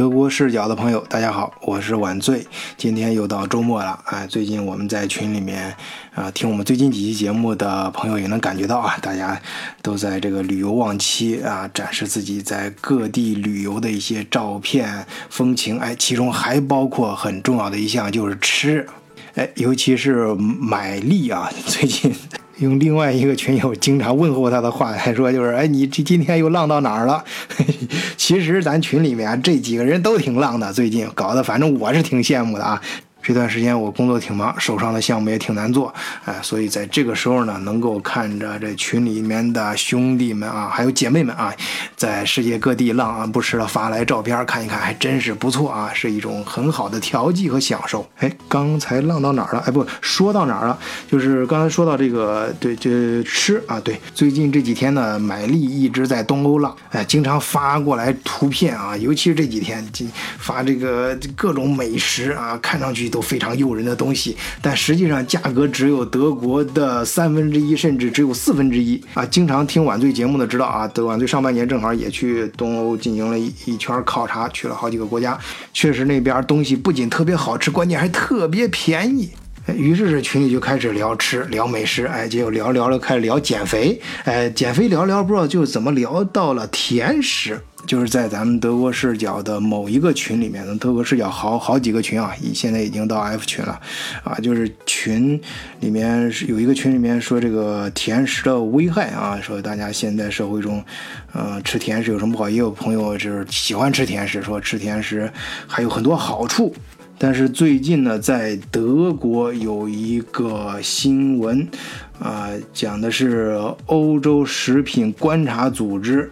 德国视角的朋友，大家好，我是晚醉。今天又到周末了，哎，最近我们在群里面啊，听我们最近几期节目的朋友也能感觉到啊，大家都在这个旅游旺期啊，展示自己在各地旅游的一些照片、风情，哎，其中还包括很重要的一项就是吃，哎，尤其是买力啊，最近。用另外一个群友经常问候他的话来说，就是哎，你这今天又浪到哪儿了？其实咱群里面这几个人都挺浪的，最近搞得反正我是挺羡慕的啊。这段时间我工作挺忙，手上的项目也挺难做，哎，所以在这个时候呢，能够看着这群里面的兄弟们啊，还有姐妹们啊，在世界各地浪啊不时的发来照片看一看，还真是不错啊，是一种很好的调剂和享受。哎，刚才浪到哪儿了？哎，不说到哪儿了？就是刚才说到这个，对，这吃啊，对，最近这几天呢，买力一直在东欧浪，哎，经常发过来图片啊，尤其是这几天，发这个各种美食啊，看上去。都非常诱人的东西，但实际上价格只有德国的三分之一，甚至只有四分之一啊！经常听晚醉节目的知道啊，德晚醉上半年正好也去东欧进行了一一圈考察，去了好几个国家，确实那边东西不仅特别好吃，关键还特别便宜。于是这群里就开始聊吃，聊美食，哎，结果聊聊了，开始聊减肥，哎，减肥聊聊不知道就怎么聊到了甜食。就是在咱们德国视角的某一个群里面，德国视角好好几个群啊，已现在已经到 F 群了，啊，就是群里面有一个群里面说这个甜食的危害啊，说大家现在社会中，呃，吃甜食有什么不好？也有朋友就是喜欢吃甜食，说吃甜食还有很多好处。但是最近呢，在德国有一个新闻，啊，讲的是欧洲食品观察组织。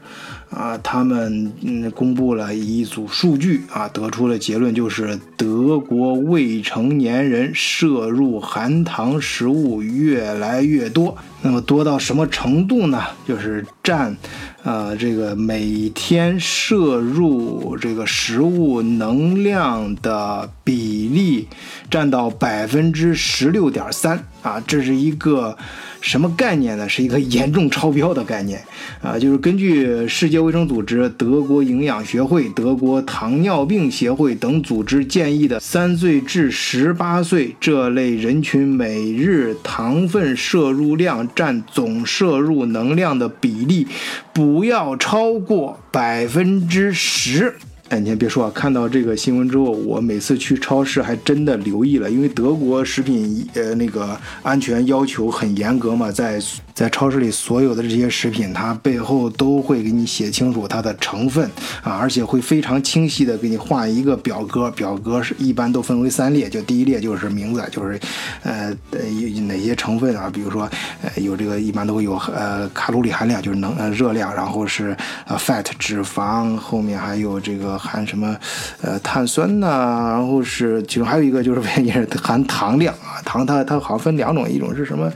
啊，他们嗯公布了一组数据啊，得出的结论，就是德国未成年人摄入含糖食物越来越多。那么多到什么程度呢？就是占，呃，这个每天摄入这个食物能量的比例占到百分之十六点三啊，这是一个。什么概念呢？是一个严重超标的概念啊！就是根据世界卫生组织、德国营养学会、德国糖尿病协会等组织建议的，三岁至十八岁这类人群每日糖分摄入量占总摄入能量的比例，不要超过百分之十。哎，你先别说啊！看到这个新闻之后，我每次去超市还真的留意了，因为德国食品呃那个安全要求很严格嘛，在。在超市里，所有的这些食品，它背后都会给你写清楚它的成分啊，而且会非常清晰的给你画一个表格。表格是一般都分为三列，就第一列就是名字，就是呃有哪些成分啊，比如说呃有这个一般都会有呃卡路里含量，就是能呃热量，然后是呃 fat 脂肪，后面还有这个含什么呃碳酸呐，然后是其中还有一个就是 也是含糖量啊，糖它它好像分两种，一种是什么？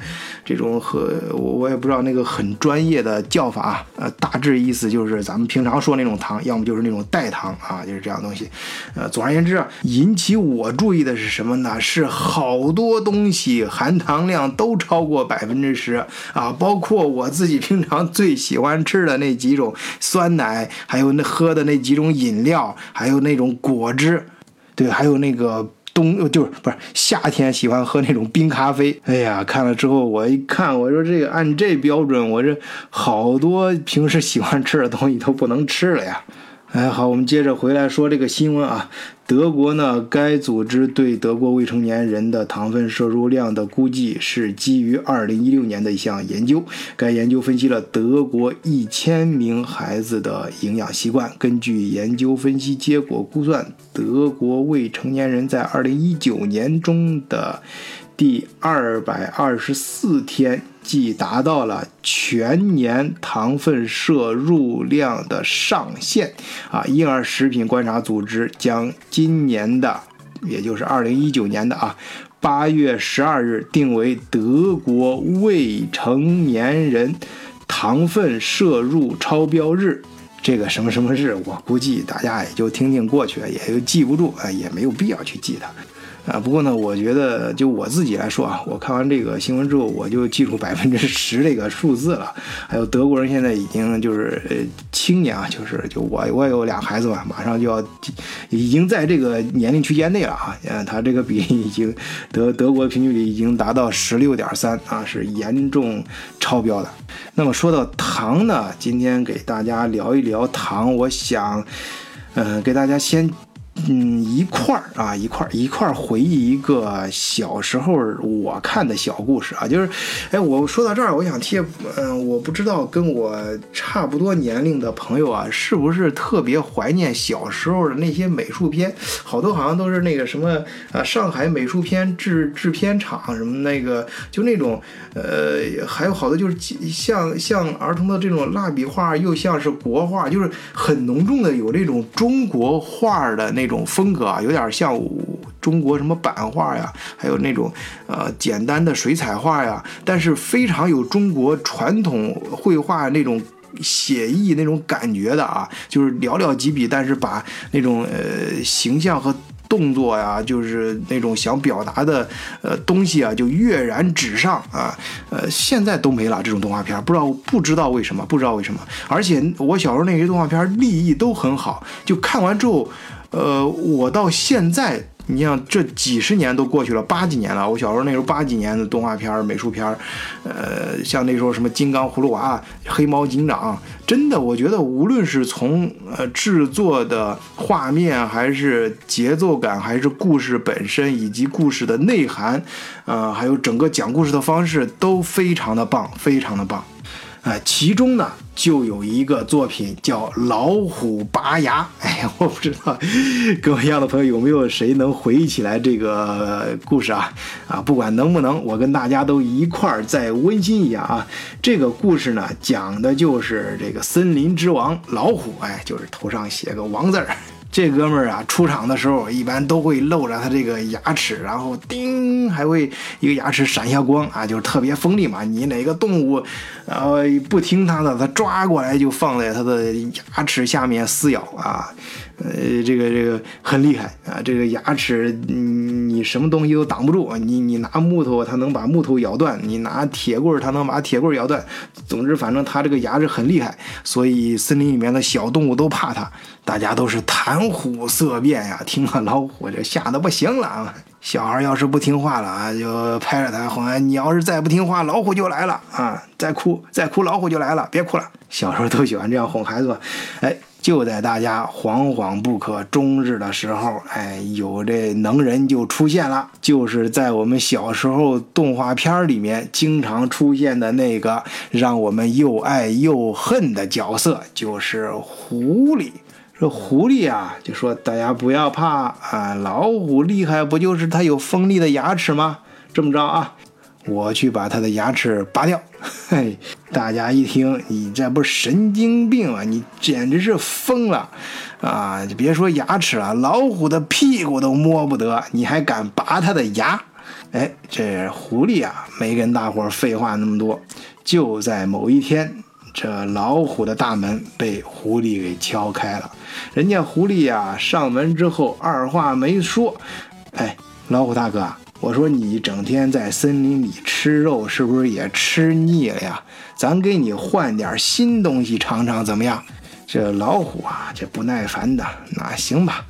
这种和我我也不知道那个很专业的叫法，呃，大致意思就是咱们平常说那种糖，要么就是那种代糖啊，就是这样东西。呃，总而言之，引起我注意的是什么呢？是好多东西含糖量都超过百分之十啊，包括我自己平常最喜欢吃的那几种酸奶，还有那喝的那几种饮料，还有那种果汁，对，还有那个。冬就是不是夏天喜欢喝那种冰咖啡，哎呀，看了之后我一看，我说这个按这标准，我这好多平时喜欢吃的东西都不能吃了呀。哎，好，我们接着回来说这个新闻啊。德国呢，该组织对德国未成年人的糖分摄入量的估计是基于2016年的一项研究。该研究分析了德国1000名孩子的营养习惯。根据研究分析结果估算，德国未成年人在2019年中的第224天。即达到了全年糖分摄入量的上限啊！婴儿食品观察组织将今年的，也就是二零一九年的啊八月十二日定为德国未成年人糖分摄入超标日。这个什么什么日，我估计大家也就听听过去，也就记不住啊，也没有必要去记它。啊，不过呢，我觉得就我自己来说啊，我看完这个新闻之后，我就记住百分之十这个数字了。还有德国人现在已经就是青年啊，就是就我我有俩孩子嘛，马上就要已经在这个年龄区间内了啊，嗯，他这个比例已经德德国平均率已经达到十六点三啊，是严重超标的。那么说到糖呢，今天给大家聊一聊糖，我想，嗯，给大家先。嗯，一块儿啊，一块儿一块儿回忆一个小时候我看的小故事啊，就是，哎，我说到这儿，我想替，嗯，我不知道跟我差不多年龄的朋友啊，是不是特别怀念小时候的那些美术片？好多好像都是那个什么啊，上海美术片制制片厂什么那个，就那种，呃，还有好多就是像像儿童的这种蜡笔画，又像是国画，就是很浓重的有这种中国画的那。那种风格啊，有点像中国什么版画呀，还有那种呃简单的水彩画呀，但是非常有中国传统绘画那种写意那种感觉的啊，就是寥寥几笔，但是把那种呃形象和动作呀，就是那种想表达的呃东西啊，就跃然纸上啊。呃，现在都没了这种动画片，不知道不知道为什么，不知道为什么。而且我小时候那些动画片立意都很好，就看完之后。呃，我到现在，你像这几十年都过去了，八几年了。我小时候那时候八几年的动画片、美术片，呃，像那时候什么金刚葫芦娃、黑猫警长，真的，我觉得无论是从呃制作的画面，还是节奏感，还是故事本身，以及故事的内涵，呃，还有整个讲故事的方式，都非常的棒，非常的棒。啊，其中呢就有一个作品叫《老虎拔牙》。哎呀，我不知道跟我一样的朋友有没有谁能回忆起来这个故事啊？啊，不管能不能，我跟大家都一块儿再温馨一下啊。这个故事呢，讲的就是这个森林之王老虎，哎，就是头上写个王字儿。这哥们儿啊，出场的时候一般都会露着他这个牙齿，然后叮，还会一个牙齿闪下光啊，就是特别锋利嘛。你哪个动物，呃，不听他的，他抓过来就放在他的牙齿下面撕咬啊。呃，这个这个很厉害啊！这个牙齿，你你什么东西都挡不住。你你拿木头，它能把木头咬断；你拿铁棍，它能把铁棍咬断。总之，反正它这个牙齿很厉害，所以森林里面的小动物都怕它，大家都是谈虎色变呀。听了老虎就吓得不行了啊！小孩要是不听话了啊，就拍着他哄：“你要是再不听话，老虎就来了啊！再哭再哭，老虎就来了，别哭了。”小时候都喜欢这样哄孩子，哎。就在大家惶惶不可终日的时候，哎，有这能人就出现了，就是在我们小时候动画片里面经常出现的那个让我们又爱又恨的角色，就是狐狸。这狐狸啊，就说大家不要怕啊，老虎厉害不就是它有锋利的牙齿吗？这么着啊。我去把他的牙齿拔掉，嘿，大家一听，你这不是神经病啊？你简直是疯了啊！就别说牙齿了，老虎的屁股都摸不得，你还敢拔它的牙？哎，这狐狸啊，没跟大伙废话那么多。就在某一天，这老虎的大门被狐狸给敲开了。人家狐狸呀，上门之后二话没说，哎，老虎大哥。我说你整天在森林里吃肉，是不是也吃腻了呀？咱给你换点新东西尝尝，怎么样？这老虎啊，这不耐烦的，那行吧，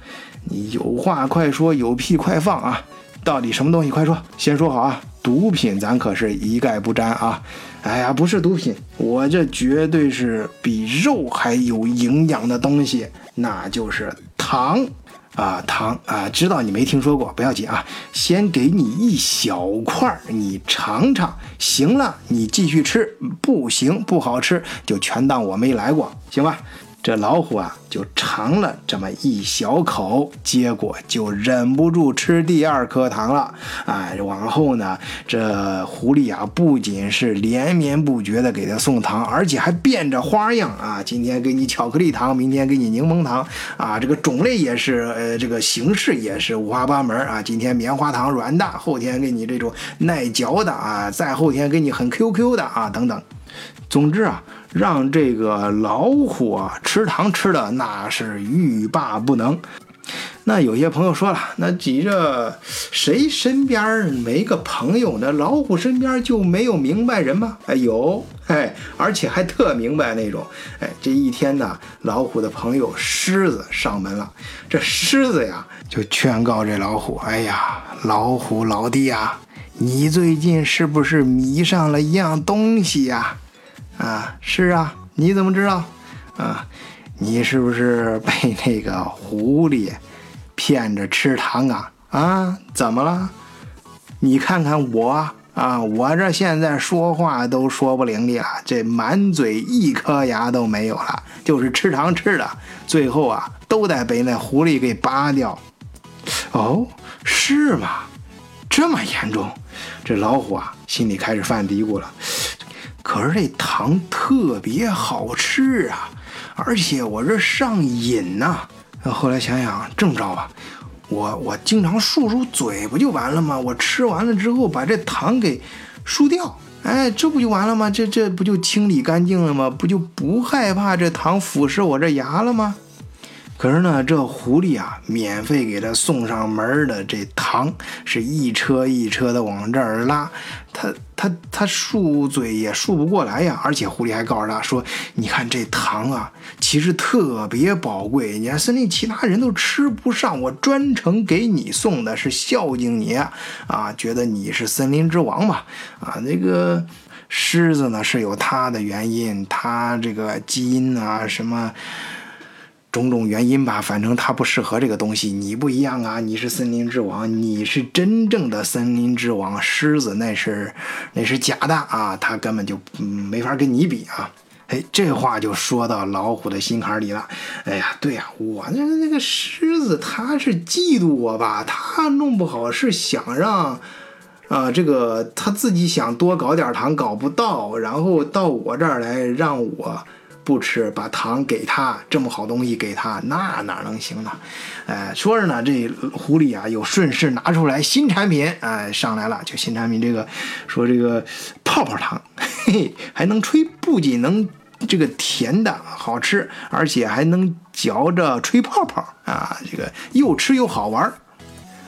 你有话快说，有屁快放啊！到底什么东西？快说，先说好啊！毒品咱可是一概不沾啊！哎呀，不是毒品，我这绝对是比肉还有营养的东西，那就是糖。啊，糖啊，知道你没听说过，不要紧啊，先给你一小块儿，你尝尝，行了，你继续吃，不行，不好吃，就全当我没来过，行吧？这老虎啊，就尝了这么一小口，结果就忍不住吃第二颗糖了。哎，往后呢，这狐狸啊，不仅是连绵不绝的给他送糖，而且还变着花样啊，今天给你巧克力糖，明天给你柠檬糖啊，这个种类也是，呃，这个形式也是五花八门啊。今天棉花糖软的，后天给你这种耐嚼的啊，再后天给你很 QQ 的啊，等等。总之啊，让这个老虎啊吃糖吃的那是欲罢不能。那有些朋友说了，那急着谁身边没个朋友呢？老虎身边就没有明白人吗？哎，有，哎，而且还特明白那种。哎，这一天呢，老虎的朋友狮子上门了。这狮子呀，就劝告这老虎：“哎呀，老虎老弟呀，你最近是不是迷上了一样东西呀？”，啊是啊，你怎么知道？啊，你是不是被那个狐狸？骗着吃糖啊啊！怎么了？你看看我啊，我这现在说话都说不伶俐了，这满嘴一颗牙都没有了，就是吃糖吃的，最后啊都得被那狐狸给拔掉。哦，是吗？这么严重？这老虎啊心里开始犯嘀咕了。可是这糖特别好吃啊，而且我这上瘾呐。后来想想，这么着吧，我我经常漱漱嘴不就完了吗？我吃完了之后把这糖给漱掉，哎，这不就完了吗？这这不就清理干净了吗？不就不害怕这糖腐蚀我这牙了吗？可是呢，这狐狸啊，免费给他送上门的这糖，是一车一车的往这儿拉，他他他漱嘴也漱不过来呀。而且狐狸还告诉他说：“你看这糖啊，其实特别宝贵，你看森林其他人都吃不上，我专程给你送的，是孝敬你啊，觉得你是森林之王嘛。啊，那个狮子呢是有它的原因，它这个基因啊什么。”种种原因吧，反正它不适合这个东西。你不一样啊，你是森林之王，你是真正的森林之王。狮子那是那是假的啊，它根本就没法跟你比啊。哎，这话就说到老虎的心坎里了。哎呀，对呀，我那那个狮子他是嫉妒我吧？他弄不好是想让啊这个他自己想多搞点糖搞不到，然后到我这儿来让我。不吃，把糖给他，这么好东西给他，那哪能行呢？哎，说着呢，这狐狸啊，又顺势拿出来新产品，哎，上来了，就新产品这个，说这个泡泡糖，嘿嘿，还能吹，不仅能这个甜的好吃，而且还能嚼着吹泡泡啊，这个又吃又好玩。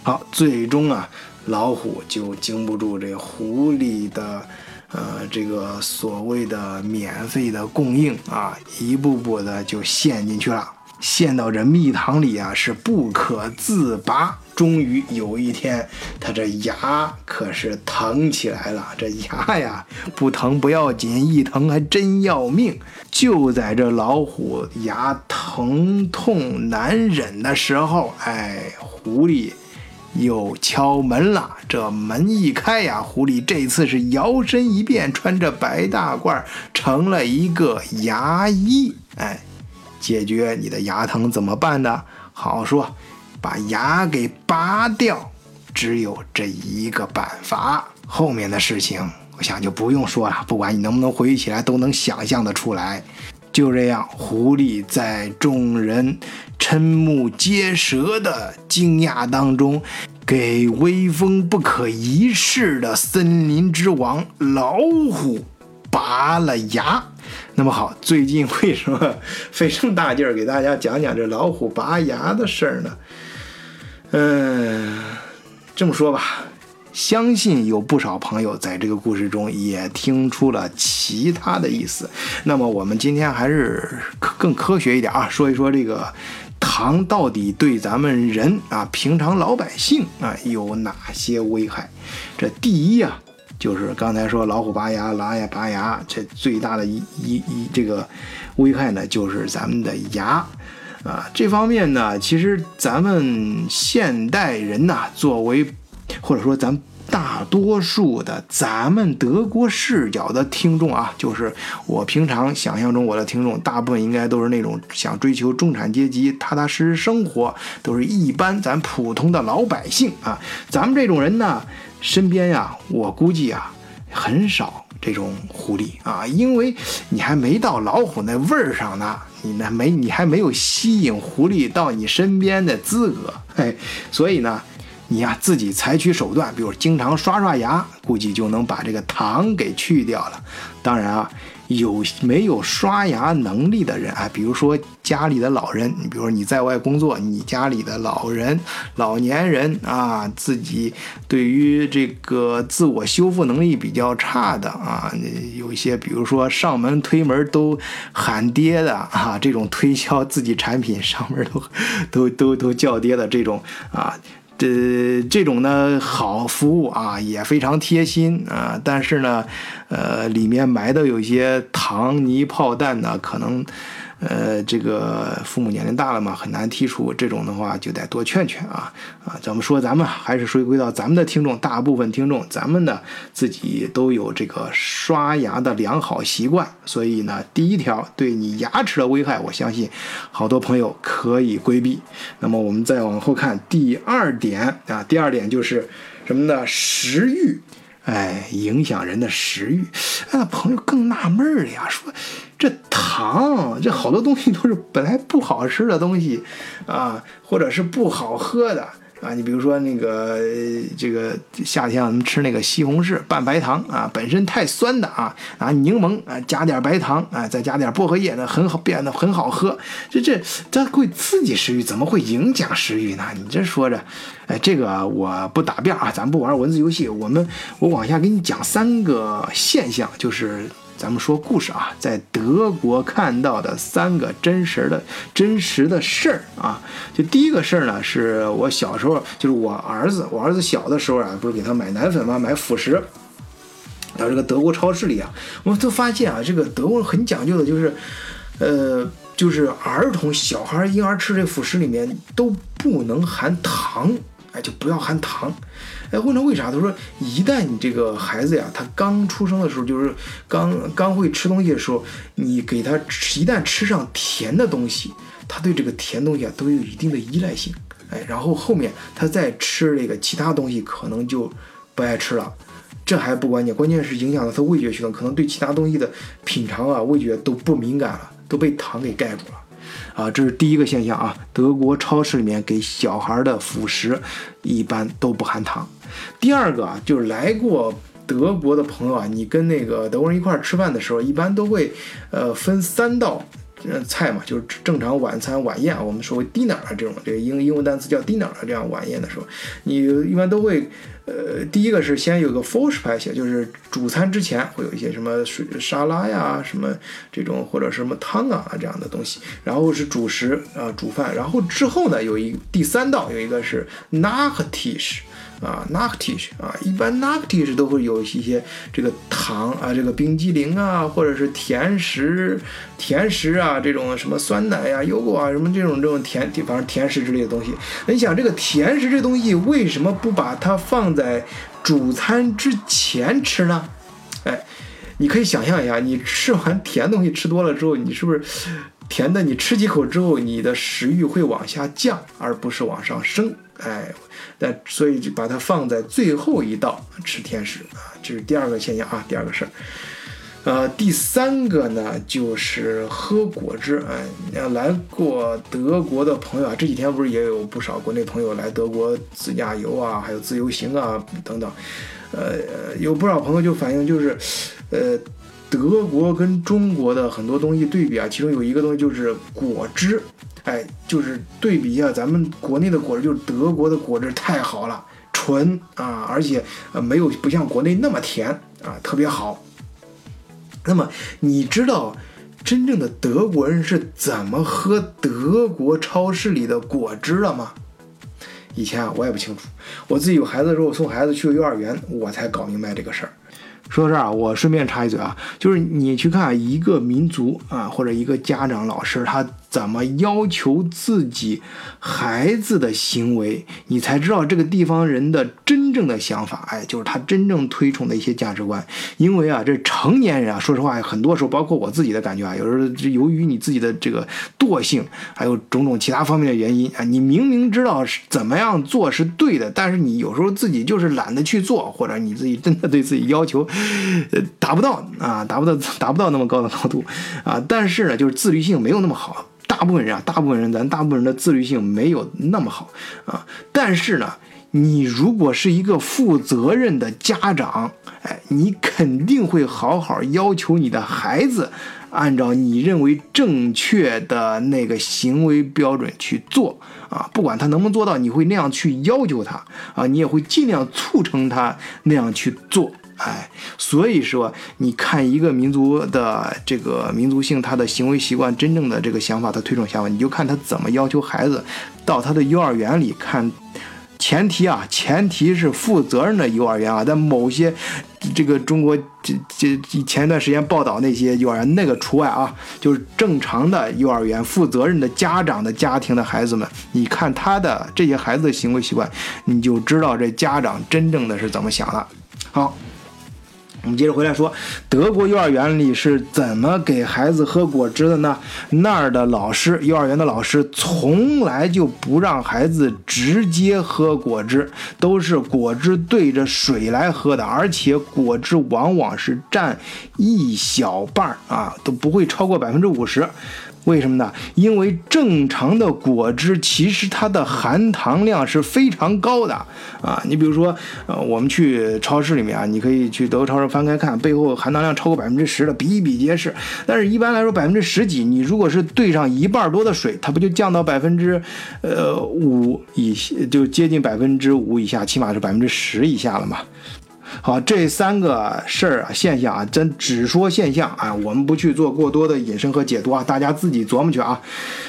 好，最终啊，老虎就经不住这狐狸的。呃，这个所谓的免费的供应啊，一步步的就陷进去了，陷到这蜜糖里啊，是不可自拔。终于有一天，他这牙可是疼起来了。这牙呀，不疼不要紧，一疼还真要命。就在这老虎牙疼痛难忍的时候，哎，狐狸。又敲门了，这门一开呀，狐狸这次是摇身一变，穿着白大褂，成了一个牙医。哎，解决你的牙疼怎么办呢？好说，把牙给拔掉，只有这一个办法。后面的事情，我想就不用说了，不管你能不能回忆起来，都能想象得出来。就这样，狐狸在众人瞠目结舌的惊讶当中，给威风不可一世的森林之王老虎拔了牙。那么好，最近为什么费这么大劲儿给大家讲讲这老虎拔牙的事儿呢？嗯，这么说吧。相信有不少朋友在这个故事中也听出了其他的意思。那么我们今天还是更科学一点啊，说一说这个糖到底对咱们人啊，平常老百姓啊有哪些危害？这第一啊，就是刚才说老虎拔牙、狼也拔牙，这最大的一一一这个危害呢，就是咱们的牙啊。这方面呢，其实咱们现代人呐，作为或者说，咱大多数的咱们德国视角的听众啊，就是我平常想象中我的听众，大部分应该都是那种想追求中产阶级踏踏实实生活，都是一般咱普通的老百姓啊。咱们这种人呢，身边呀，我估计啊，很少这种狐狸啊，因为你还没到老虎那味儿上呢，你那没你还没有吸引狐狸到你身边的资格，嘿，所以呢。你呀，自己采取手段，比如经常刷刷牙，估计就能把这个糖给去掉了。当然啊，有没有刷牙能力的人啊，比如说家里的老人，你比如说你在外工作，你家里的老人、老年人啊，自己对于这个自我修复能力比较差的啊，有一些比如说上门推门都喊爹的啊，这种推销自己产品上门都 都都都叫爹的这种啊。这这种呢好服务啊，也非常贴心啊，但是呢，呃，里面埋的有一些糖泥炮弹呢，可能。呃，这个父母年龄大了嘛，很难剔除。这种的话，就得多劝劝啊啊！怎么说？咱们还是回归到咱们的听众，大部分听众，咱们呢自己都有这个刷牙的良好习惯，所以呢，第一条对你牙齿的危害，我相信好多朋友可以规避。那么我们再往后看第二点啊，第二点就是什么呢？食欲，哎，影响人的食欲。哎，朋友更纳闷了呀，说。这糖，这好多东西都是本来不好吃的东西，啊，或者是不好喝的啊。你比如说那个这个夏天我们吃那个西红柿拌白糖啊，本身太酸的啊，啊柠檬啊加点白糖啊，再加点薄荷叶，那很好变得很好喝。这这它会刺激食欲，怎么会影响食欲呢？你这说着，哎，这个我不答辩啊，咱不玩文字游戏，我们我往下给你讲三个现象，就是。咱们说故事啊，在德国看到的三个真实的、真实的事儿啊。就第一个事儿呢，是我小时候，就是我儿子，我儿子小的时候啊，不是给他买奶粉吗？买辅食。到这个德国超市里啊，我们都发现啊，这个德国很讲究的，就是，呃，就是儿童、小孩、婴儿吃这辅食里面都不能含糖，哎，就不要含糖。哎，问他为啥？他说，一旦你这个孩子呀，他刚出生的时候，就是刚刚会吃东西的时候，你给他吃，一旦吃上甜的东西，他对这个甜东西啊都有一定的依赖性。哎，然后后面他再吃这个其他东西，可能就不爱吃了。这还不关键，关键是影响了他味觉系统，可能对其他东西的品尝啊，味觉都不敏感了，都被糖给盖住了。啊，这是第一个现象啊。德国超市里面给小孩的辅食一般都不含糖。第二个啊，就是来过德国的朋友啊，你跟那个德国人一块儿吃饭的时候，一般都会呃分三道菜嘛，就是正常晚餐晚宴啊，我们说为 dinner 啊这种这个英英文单词叫 dinner 啊，这样晚宴的时候，你一般都会。呃，第一个是先有个 f o r s h 排写，就是主餐之前会有一些什么水沙拉呀，什么这种或者什么汤啊这样的东西，然后是主食啊煮饭，然后之后呢有一第三道有一个是 nachtisch。啊 n a c t i s h 啊，一般 n a c t i s h 都会有一些这个糖啊，这个冰激凌啊，或者是甜食、甜食啊，这种什么酸奶呀、优果啊，什么这种这种甜，反正甜食之类的东西。你想这个甜食这东西为什么不把它放在主餐之前吃呢？哎，你可以想象一下，你吃完甜东西吃多了之后，你是不是甜的？你吃几口之后，你的食欲会往下降，而不是往上升。哎，但所以就把它放在最后一道吃甜食啊，这是第二个现象啊，第二个事儿。呃，第三个呢就是喝果汁。哎，来过德国的朋友啊，这几天不是也有不少国内朋友来德国自驾游啊，还有自由行啊等等。呃，有不少朋友就反映就是，呃，德国跟中国的很多东西对比啊，其中有一个东西就是果汁。哎，就是对比一下咱们国内的果汁，就是德国的果汁太好了，纯啊，而且呃没有不像国内那么甜啊，特别好。那么你知道真正的德国人是怎么喝德国超市里的果汁了吗？以前啊我也不清楚，我自己有孩子的时候送孩子去幼儿园，我才搞明白这个事儿。说到这儿啊，我顺便插一嘴啊，就是你去看一个民族啊，或者一个家长、老师，他。怎么要求自己孩子的行为，你才知道这个地方人的真正的想法。哎，就是他真正推崇的一些价值观。因为啊，这成年人啊，说实话，很多时候，包括我自己的感觉啊，有时候由于你自己的这个惰性，还有种种其他方面的原因啊，你明明知道是怎么样做是对的，但是你有时候自己就是懒得去做，或者你自己真的对自己要求，呃，达不到啊，达不到，达不到那么高的高度啊。但是呢，就是自律性没有那么好。大部分人啊，大部分人，咱大部分人的自律性没有那么好啊。但是呢，你如果是一个负责任的家长，哎，你肯定会好好要求你的孩子，按照你认为正确的那个行为标准去做啊。不管他能不能做到，你会那样去要求他啊，你也会尽量促成他那样去做。哎，所以说，你看一个民族的这个民族性，他的行为习惯，真正的这个想法，他推崇想法，你就看他怎么要求孩子到他的幼儿园里看。前提啊，前提是负责任的幼儿园啊，在某些这个中国这这前一段时间报道那些幼儿园那个除外啊，就是正常的幼儿园，负责任的家长的家庭的孩子们，你看他的这些孩子的行为习惯，你就知道这家长真正的是怎么想的。好。我们接着回来说，德国幼儿园里是怎么给孩子喝果汁的呢？那儿的老师，幼儿园的老师从来就不让孩子直接喝果汁，都是果汁对着水来喝的，而且果汁往往是占一小半儿啊，都不会超过百分之五十。为什么呢？因为正常的果汁其实它的含糖量是非常高的啊！你比如说，呃，我们去超市里面啊，你可以去德国超市翻开看，背后含糖量超过百分之十的比比皆是。但是一般来说，百分之十几，你如果是兑上一半多的水，它不就降到百分之呃五以下，就接近百分之五以下，起码是百分之十以下了嘛？好，这三个事儿啊，现象啊，真只说现象啊，我们不去做过多的引申和解读啊，大家自己琢磨去啊。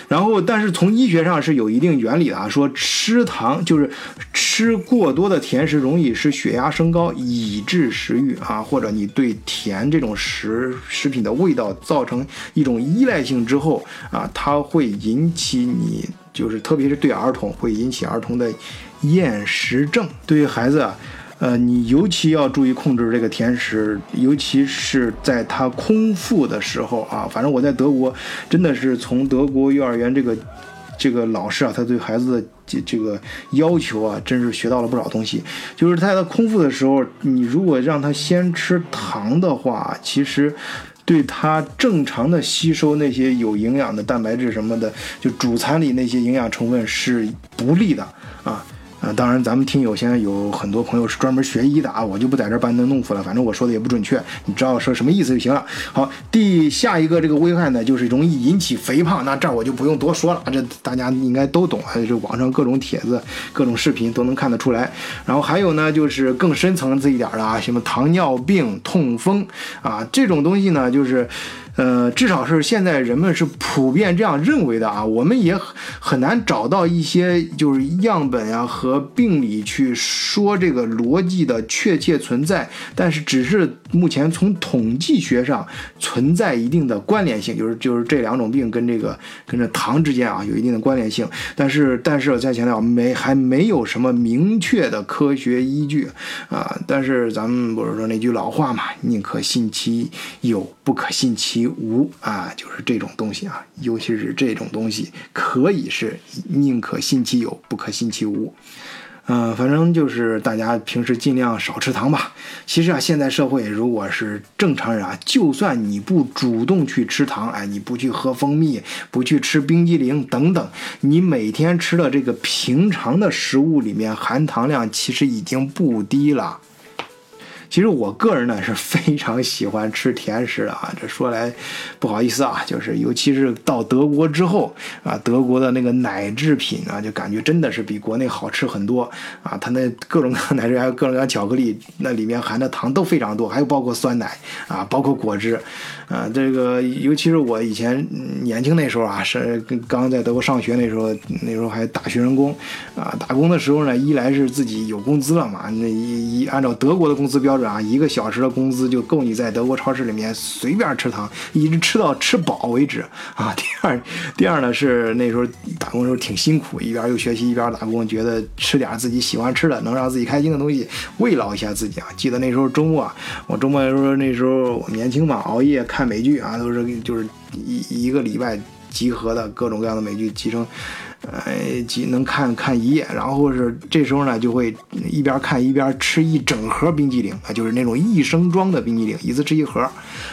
然后，但是从医学上是有一定原理的啊，说吃糖就是吃过多的甜食，容易使血压升高，以致食欲啊，或者你对甜这种食食品的味道造成一种依赖性之后啊，它会引起你就是特别是对儿童会引起儿童的厌食症，对于孩子啊。呃，你尤其要注意控制这个甜食，尤其是在他空腹的时候啊。反正我在德国，真的是从德国幼儿园这个这个老师啊，他对孩子的这这个要求啊，真是学到了不少东西。就是在他空腹的时候，你如果让他先吃糖的话，其实对他正常的吸收那些有营养的蛋白质什么的，就主餐里那些营养成分是不利的啊。啊，当然，咱们听友现在有很多朋友是专门学医的啊，我就不在这儿班门弄斧了，反正我说的也不准确，你知道说什么意思就行了。好，第下一个这个危害呢，就是容易引起肥胖，那这儿我就不用多说了，这大家应该都懂，还有这网上各种帖子、各种视频都能看得出来。然后还有呢，就是更深层次一点的啊，什么糖尿病、痛风啊，这种东西呢，就是。呃，至少是现在人们是普遍这样认为的啊。我们也很难找到一些就是样本呀和病理去说这个逻辑的确切存在，但是只是目前从统计学上存在一定的关联性，就是就是这两种病跟这个跟这糖之间啊有一定的关联性。但是但是我再强调，没还没有什么明确的科学依据啊。但是咱们不是说那句老话嘛，宁可信其有，不可信其。无啊，就是这种东西啊，尤其是这种东西，可以是宁可信其有，不可信其无。嗯，反正就是大家平时尽量少吃糖吧。其实啊，现在社会如果是正常人啊，就算你不主动去吃糖，哎，你不去喝蜂蜜，不去吃冰激凌等等，你每天吃的这个平常的食物里面含糖量其实已经不低了。其实我个人呢是非常喜欢吃甜食的啊，这说来不好意思啊，就是尤其是到德国之后啊，德国的那个奶制品啊，就感觉真的是比国内好吃很多啊。它那各种各样奶制还有各种各样巧克力，那里面含的糖都非常多，还有包括酸奶啊，包括果汁啊。这个尤其是我以前年轻那时候啊，是刚在德国上学那时候，那时候还打学生工啊，打工的时候呢，一来是自己有工资了嘛，那一一按照德国的工资标准。啊，一个小时的工资就够你在德国超市里面随便吃糖，一直吃到吃饱为止啊。第二，第二呢是那时候打工的时候挺辛苦，一边又学习一边打工，觉得吃点自己喜欢吃的，能让自己开心的东西慰劳一下自己啊。记得那时候周末啊，我周末的时候那时候我年轻嘛，熬夜看美剧啊，都是就是一一个礼拜集合的各种各样的美剧集成。哎，几能看看一夜，然后是这时候呢，就会一边看一边吃一整盒冰激凌啊，就是那种一升装的冰激凌，一次吃一盒。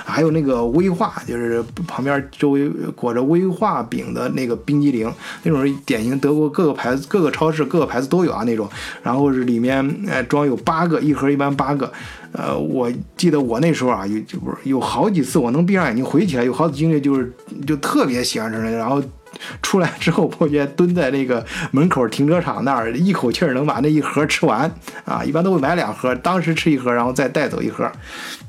还有那个威化，就是旁边周围裹着威化饼的那个冰激凌，那种是典型德国各个牌子、各个超市、各个牌子都有啊那种。然后是里面呃装有八个，一盒一般八个。呃，我记得我那时候啊，有就不是有好几次我能闭上眼睛回忆起来，有好几经历就是就特别喜欢吃那个，然后。出来之后，我觉蹲在那个门口停车场那儿，一口气儿能把那一盒吃完啊！一般都会买两盒，当时吃一盒，然后再带走一盒。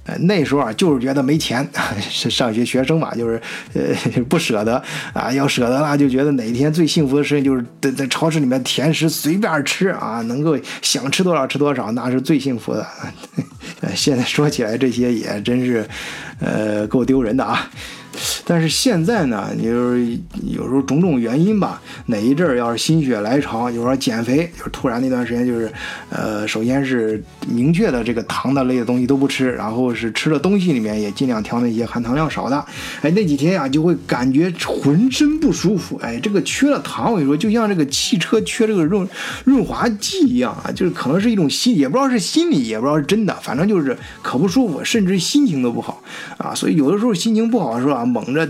呃，那时候啊，就是觉得没钱，上学学生嘛，就是呃 不舍得啊。要舍得了，就觉得哪一天最幸福的事情就是在在超市里面甜食随便吃啊，能够想吃多少吃多少，那是最幸福的。现在说起来这些也真是，呃，够丢人的啊。但是现在呢，你就是有时候种种原因吧，哪一阵儿要是心血来潮，有时候减肥，就是突然那段时间就是，呃，首先是明确的这个糖的类的东西都不吃，然后是吃的东西里面也尽量挑那些含糖量少的，哎，那几天呀就会感觉浑身不舒服，哎，这个缺了糖，我跟你说，就像这个汽车缺这个润润滑剂一样啊，就是可能是一种心，也不知道是心理，也不知道是真的，反正就是可不舒服，甚至心情都不好啊，所以有的时候心情不好的时候啊。猛着，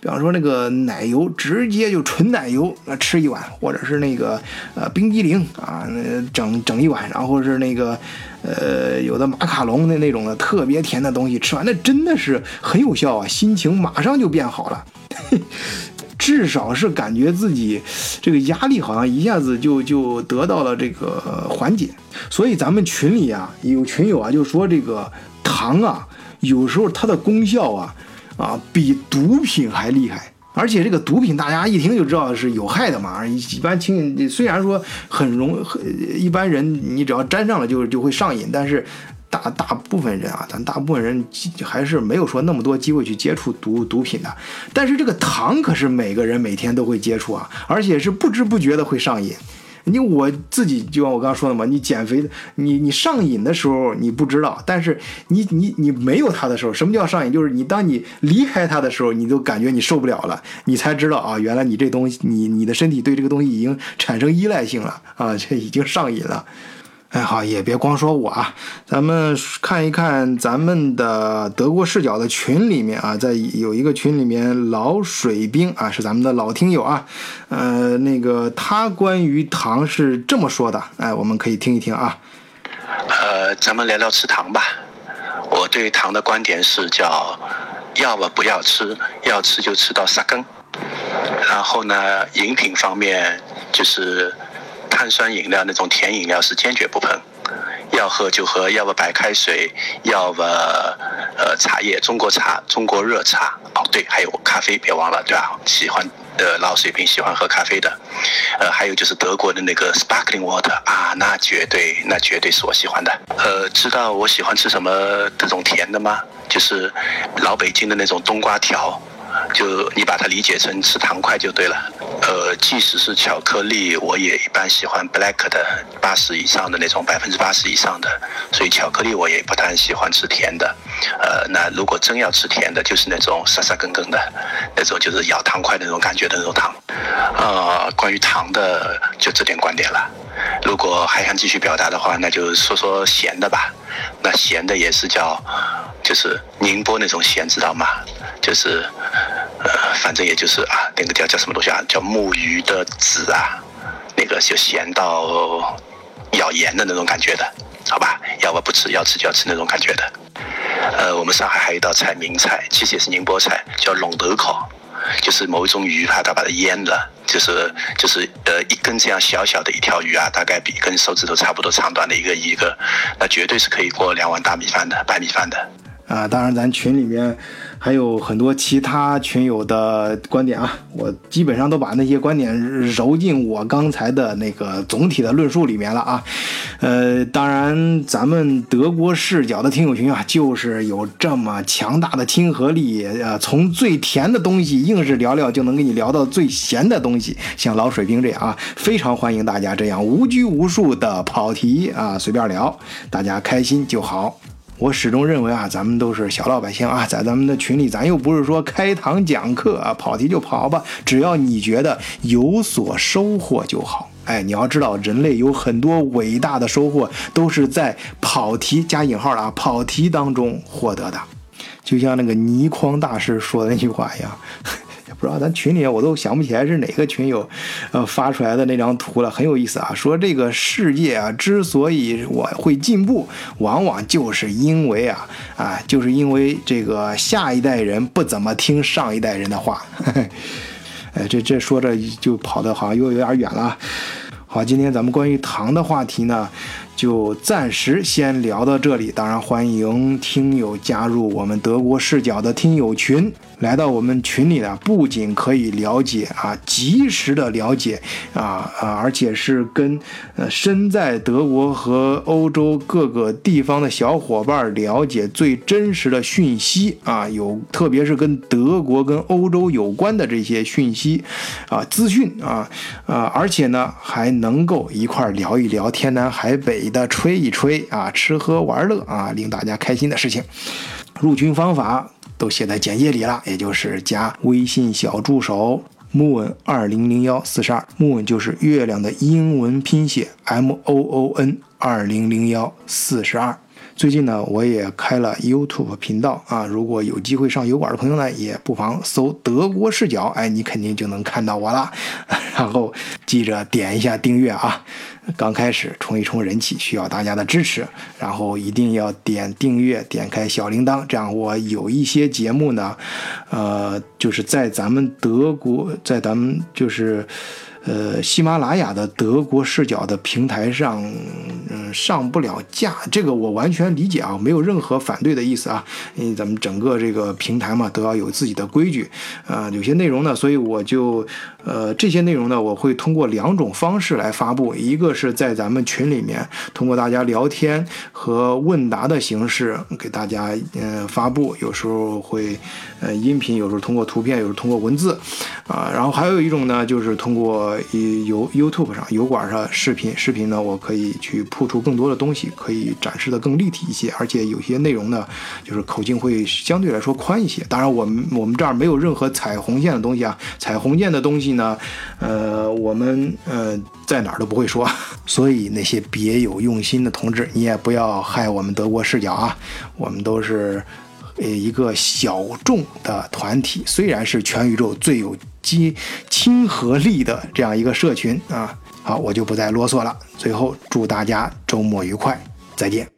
比方说那个奶油，直接就纯奶油啊吃一碗，或者是那个呃冰激凌啊，那整整一碗，然后是那个呃有的马卡龙的那种的特别甜的东西，吃完那真的是很有效啊，心情马上就变好了，至少是感觉自己这个压力好像一下子就就得到了这个缓解。所以咱们群里啊有群友啊就说这个糖啊有时候它的功效啊。啊，比毒品还厉害，而且这个毒品大家一听就知道是有害的嘛。一般轻，虽然说很容，很一般人你只要沾上了就就会上瘾，但是大大部分人啊，咱大部分人还是没有说那么多机会去接触毒毒品的。但是这个糖可是每个人每天都会接触啊，而且是不知不觉的会上瘾。你我自己就像我刚刚说的嘛，你减肥，你你上瘾的时候你不知道，但是你你你没有它的时候，什么叫上瘾？就是你当你离开它的时候，你都感觉你受不了了，你才知道啊，原来你这东西，你你的身体对这个东西已经产生依赖性了啊，这已经上瘾了。哎，好，也别光说我啊，咱们看一看咱们的德国视角的群里面啊，在有一个群里面，老水兵啊，是咱们的老听友啊，呃，那个他关于糖是这么说的，哎，我们可以听一听啊。呃，咱们聊聊吃糖吧。我对糖的观点是叫，要么不要吃，要吃就吃到杀根。然后呢，饮品方面就是。碳酸饮料那种甜饮料是坚决不碰，要喝就喝，要不白开水，要不呃茶叶，中国茶，中国热茶。哦，对，还有咖啡，别忘了，对吧？喜欢呃老水平喜欢喝咖啡的，呃，还有就是德国的那个 sparkling water 啊，那绝对那绝对是我喜欢的。呃，知道我喜欢吃什么这种甜的吗？就是老北京的那种冬瓜条。就你把它理解成吃糖块就对了。呃，即使是巧克力，我也一般喜欢 black 的八十以上的那种，百分之八十以上的。所以巧克力我也不太喜欢吃甜的。呃，那如果真要吃甜的，就是那种沙沙根根的，那种就是咬糖块那种感觉的那种糖。呃，关于糖的就这点观点了。如果还想继续表达的话，那就说说咸的吧。那咸的也是叫，就是宁波那种咸，知道吗？就是，反正也就是啊，那个叫叫什么东西啊？叫木鱼的籽啊，那个就咸到咬盐的那种感觉的，好吧？要不不吃，要吃就要吃那种感觉的。呃，我们上海还有一道菜，名菜，其实也是宁波菜，叫龙头烤，就是某一种鱼，它它把它腌了，就是就是呃一根这样小小的一条鱼啊，大概比跟手指头差不多长短的一个一个，那绝对是可以过两碗大米饭的，白米饭的。啊，当然咱群里面。还有很多其他群友的观点啊，我基本上都把那些观点揉进我刚才的那个总体的论述里面了啊。呃，当然，咱们德国视角的听友群啊，就是有这么强大的亲和力啊，从最甜的东西硬是聊聊就能给你聊到最咸的东西，像老水兵这样啊，非常欢迎大家这样无拘无束的跑题啊，随便聊，大家开心就好。我始终认为啊，咱们都是小老百姓啊，在咱们的群里，咱又不是说开堂讲课啊，跑题就跑吧，只要你觉得有所收获就好。哎，你要知道，人类有很多伟大的收获，都是在跑题加引号的啊，跑题当中获得的。就像那个倪匡大师说的那句话一样。不知道咱群里我都想不起来是哪个群友，呃发出来的那张图了，很有意思啊。说这个世界啊，之所以我会进步，往往就是因为啊啊，就是因为这个下一代人不怎么听上一代人的话。哎，这这说着就跑的好像又有点远了。好，今天咱们关于糖的话题呢。就暂时先聊到这里，当然欢迎听友加入我们德国视角的听友群。来到我们群里呢，不仅可以了解啊，及时的了解啊啊，而且是跟呃身在德国和欧洲各个地方的小伙伴了解最真实的讯息啊，有特别是跟德国跟欧洲有关的这些讯息啊资讯啊啊，而且呢还能够一块聊一聊天南海北。的吹一吹啊，吃喝玩乐啊，令大家开心的事情。入群方法都写在简介里了，也就是加微信小助手 moon 二零零幺四十二，moon 就是月亮的英文拼写 m o o n 二零零幺四十二。最近呢，我也开了 YouTube 频道啊，如果有机会上油管的朋友呢，也不妨搜德国视角，哎，你肯定就能看到我了。然后记着点一下订阅啊。刚开始冲一冲人气需要大家的支持，然后一定要点订阅，点开小铃铛，这样我有一些节目呢，呃，就是在咱们德国，在咱们就是。呃，喜马拉雅的德国视角的平台上，嗯，上不了架，这个我完全理解啊，没有任何反对的意思啊。因为咱们整个这个平台嘛，都要有自己的规矩啊。有些内容呢，所以我就，呃，这些内容呢，我会通过两种方式来发布，一个是在咱们群里面，通过大家聊天和问答的形式给大家嗯发布，有时候会呃音频，有时候通过图片，有时候通过文字啊。然后还有一种呢，就是通过。呃有 YouTube 上油管上视频，视频呢，我可以去铺出更多的东西，可以展示的更立体一些，而且有些内容呢，就是口径会相对来说宽一些。当然，我们我们这儿没有任何踩红线的东西啊，踩红线的东西呢，呃，我们呃在哪儿都不会说。所以那些别有用心的同志，你也不要害我们德国视角啊，我们都是。呃，一个小众的团体，虽然是全宇宙最有亲亲和力的这样一个社群啊，好，我就不再啰嗦了。最后，祝大家周末愉快，再见。